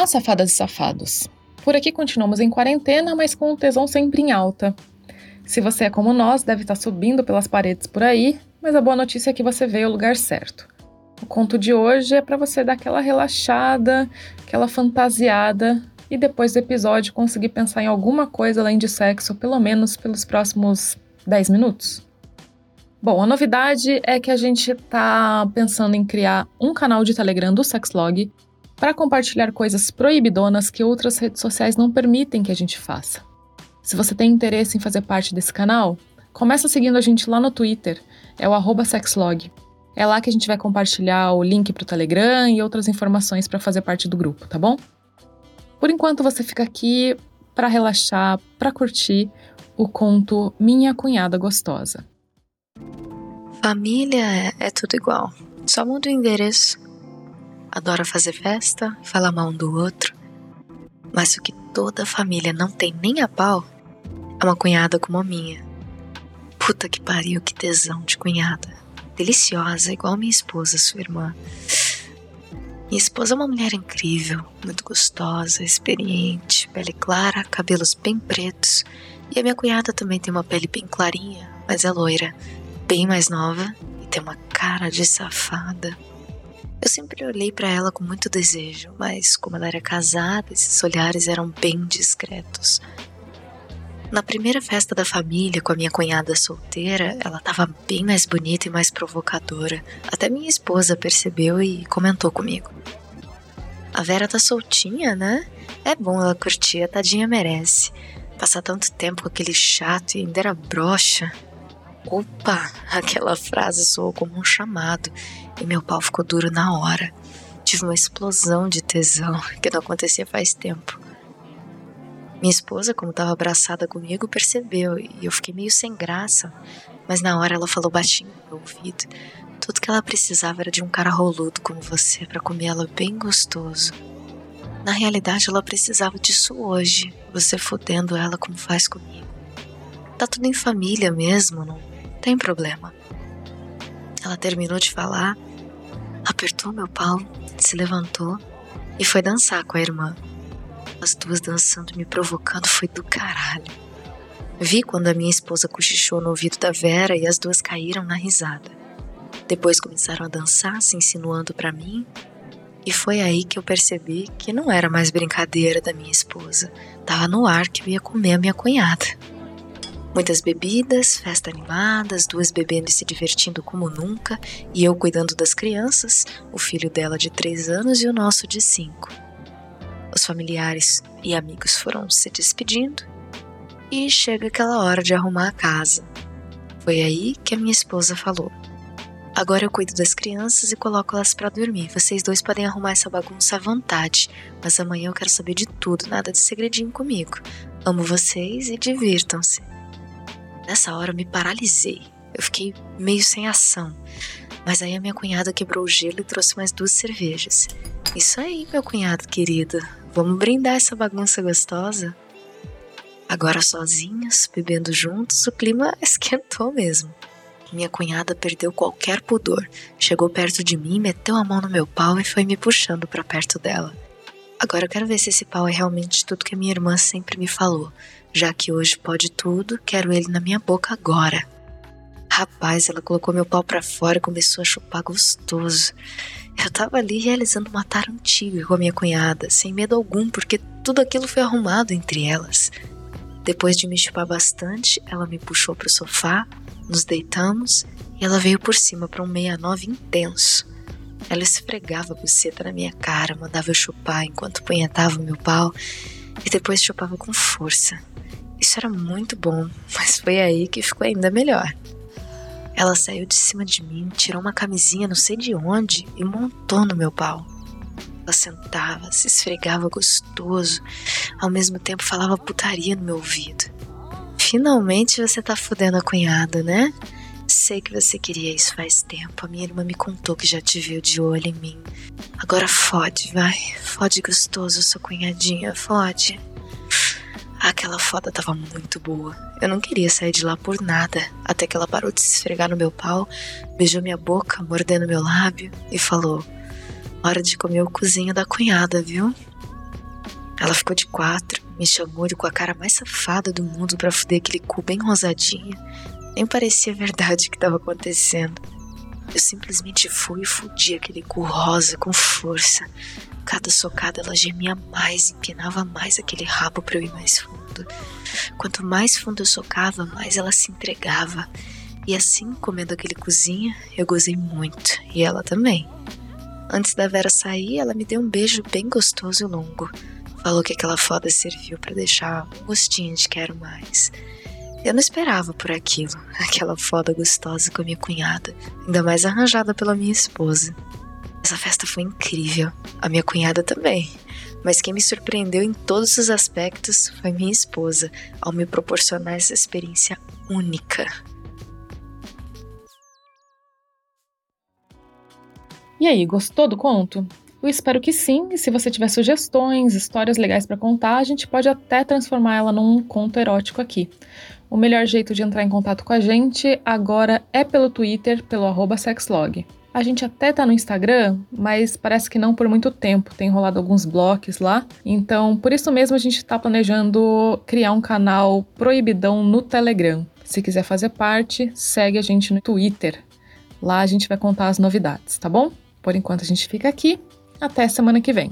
Olá, safadas e safados. Por aqui continuamos em quarentena, mas com o tesão sempre em alta. Se você é como nós, deve estar subindo pelas paredes por aí, mas a boa notícia é que você veio ao lugar certo. O conto de hoje é para você dar aquela relaxada, aquela fantasiada e depois do episódio conseguir pensar em alguma coisa além de sexo, pelo menos pelos próximos 10 minutos. Bom, a novidade é que a gente está pensando em criar um canal de Telegram do Sexlog para compartilhar coisas proibidonas que outras redes sociais não permitem que a gente faça. Se você tem interesse em fazer parte desse canal, começa seguindo a gente lá no Twitter, é o sexlog. É lá que a gente vai compartilhar o link para o Telegram e outras informações para fazer parte do grupo, tá bom? Por enquanto você fica aqui para relaxar, para curtir o conto Minha Cunhada Gostosa. Família é tudo igual, só muda o endereço adora fazer festa, fala mal um do outro. Mas o que toda família não tem nem a pau é uma cunhada como a minha. Puta que pariu, que tesão de cunhada. Deliciosa, igual minha esposa, sua irmã. Minha esposa é uma mulher incrível, muito gostosa, experiente, pele clara, cabelos bem pretos. E a minha cunhada também tem uma pele bem clarinha, mas é loira, bem mais nova e tem uma cara de safada. Eu sempre olhei para ela com muito desejo, mas como ela era casada, esses olhares eram bem discretos. Na primeira festa da família, com a minha cunhada solteira, ela estava bem mais bonita e mais provocadora. Até minha esposa percebeu e comentou comigo. A Vera tá soltinha, né? É bom ela curtir, a tadinha merece. Passar tanto tempo com aquele chato e ainda era broxa. Opa! Aquela frase soou como um chamado e meu pau ficou duro na hora. Tive uma explosão de tesão que não acontecia faz tempo. Minha esposa, como estava abraçada comigo, percebeu e eu fiquei meio sem graça, mas na hora ela falou baixinho no meu ouvido. Tudo que ela precisava era de um cara roludo como você para comer ela bem gostoso. Na realidade, ela precisava disso hoje, você fodendo ela como faz comigo. Tá tudo em família mesmo, não tem problema. Ela terminou de falar, apertou meu pau, se levantou e foi dançar com a irmã. As duas dançando, me provocando, foi do caralho. Vi quando a minha esposa cochichou no ouvido da Vera e as duas caíram na risada. Depois começaram a dançar, se insinuando para mim, e foi aí que eu percebi que não era mais brincadeira da minha esposa. Tava no ar que eu ia comer a minha cunhada. Muitas bebidas, festa animada, as duas bebendo e se divertindo como nunca, e eu cuidando das crianças, o filho dela de três anos e o nosso de cinco. Os familiares e amigos foram se despedindo, e chega aquela hora de arrumar a casa. Foi aí que a minha esposa falou: Agora eu cuido das crianças e coloco elas para dormir. Vocês dois podem arrumar essa bagunça à vontade, mas amanhã eu quero saber de tudo, nada de segredinho comigo. Amo vocês e divirtam-se. Nessa hora eu me paralisei. Eu fiquei meio sem ação. Mas aí a minha cunhada quebrou o gelo e trouxe mais duas cervejas. Isso aí, meu cunhado querido. Vamos brindar essa bagunça gostosa? Agora sozinhos, bebendo juntos, o clima esquentou mesmo. Minha cunhada perdeu qualquer pudor. Chegou perto de mim, meteu a mão no meu pau e foi me puxando para perto dela. Agora eu quero ver se esse pau é realmente tudo que a minha irmã sempre me falou. Já que hoje pode tudo, quero ele na minha boca agora. Rapaz, ela colocou meu pau para fora e começou a chupar gostoso. Eu tava ali realizando uma tara antiga com a minha cunhada, sem medo algum, porque tudo aquilo foi arrumado entre elas. Depois de me chupar bastante, ela me puxou para o sofá, nos deitamos e ela veio por cima para um 69 intenso. Ela esfregava a buceta na minha cara, mandava eu chupar enquanto punhetava o meu pau e depois chupava com força. Isso era muito bom, mas foi aí que ficou ainda melhor. Ela saiu de cima de mim, tirou uma camisinha não sei de onde e montou no meu pau. Ela sentava, se esfregava gostoso, ao mesmo tempo falava putaria no meu ouvido. Finalmente você tá fudendo a cunhada, né? Sei que você queria isso faz tempo. A minha irmã me contou que já te viu de olho em mim. Agora fode, vai. Fode gostoso, sua cunhadinha, fode. Aquela foda tava muito boa. Eu não queria sair de lá por nada, até que ela parou de se esfregar no meu pau, beijou minha boca, mordendo meu lábio e falou: Hora de comer o cozinho da cunhada, viu? Ela ficou de quatro, me chamou de com a cara mais safada do mundo para fuder aquele cu bem rosadinho. Nem parecia verdade o que estava acontecendo. Eu simplesmente fui e fudi aquele cu rosa com força. Cada socada ela gemia mais, empinava mais aquele rabo para eu ir mais fundo. Quanto mais fundo eu socava, mais ela se entregava. E assim, comendo aquele cozinha, eu gozei muito, e ela também. Antes da Vera sair, ela me deu um beijo bem gostoso e longo. Falou que aquela foda serviu para deixar um gostinho de quero mais. Eu não esperava por aquilo, aquela foda gostosa com a minha cunhada, ainda mais arranjada pela minha esposa. Essa festa foi incrível, a minha cunhada também. Mas quem me surpreendeu em todos os aspectos foi minha esposa, ao me proporcionar essa experiência única. E aí, gostou do conto? Eu espero que sim, e se você tiver sugestões, histórias legais para contar, a gente pode até transformar ela num conto erótico aqui. O melhor jeito de entrar em contato com a gente agora é pelo Twitter, pelo sexlog. A gente até tá no Instagram, mas parece que não por muito tempo, tem rolado alguns blocos lá. Então, por isso mesmo a gente tá planejando criar um canal proibidão no Telegram. Se quiser fazer parte, segue a gente no Twitter. Lá a gente vai contar as novidades, tá bom? Por enquanto a gente fica aqui. Até semana que vem.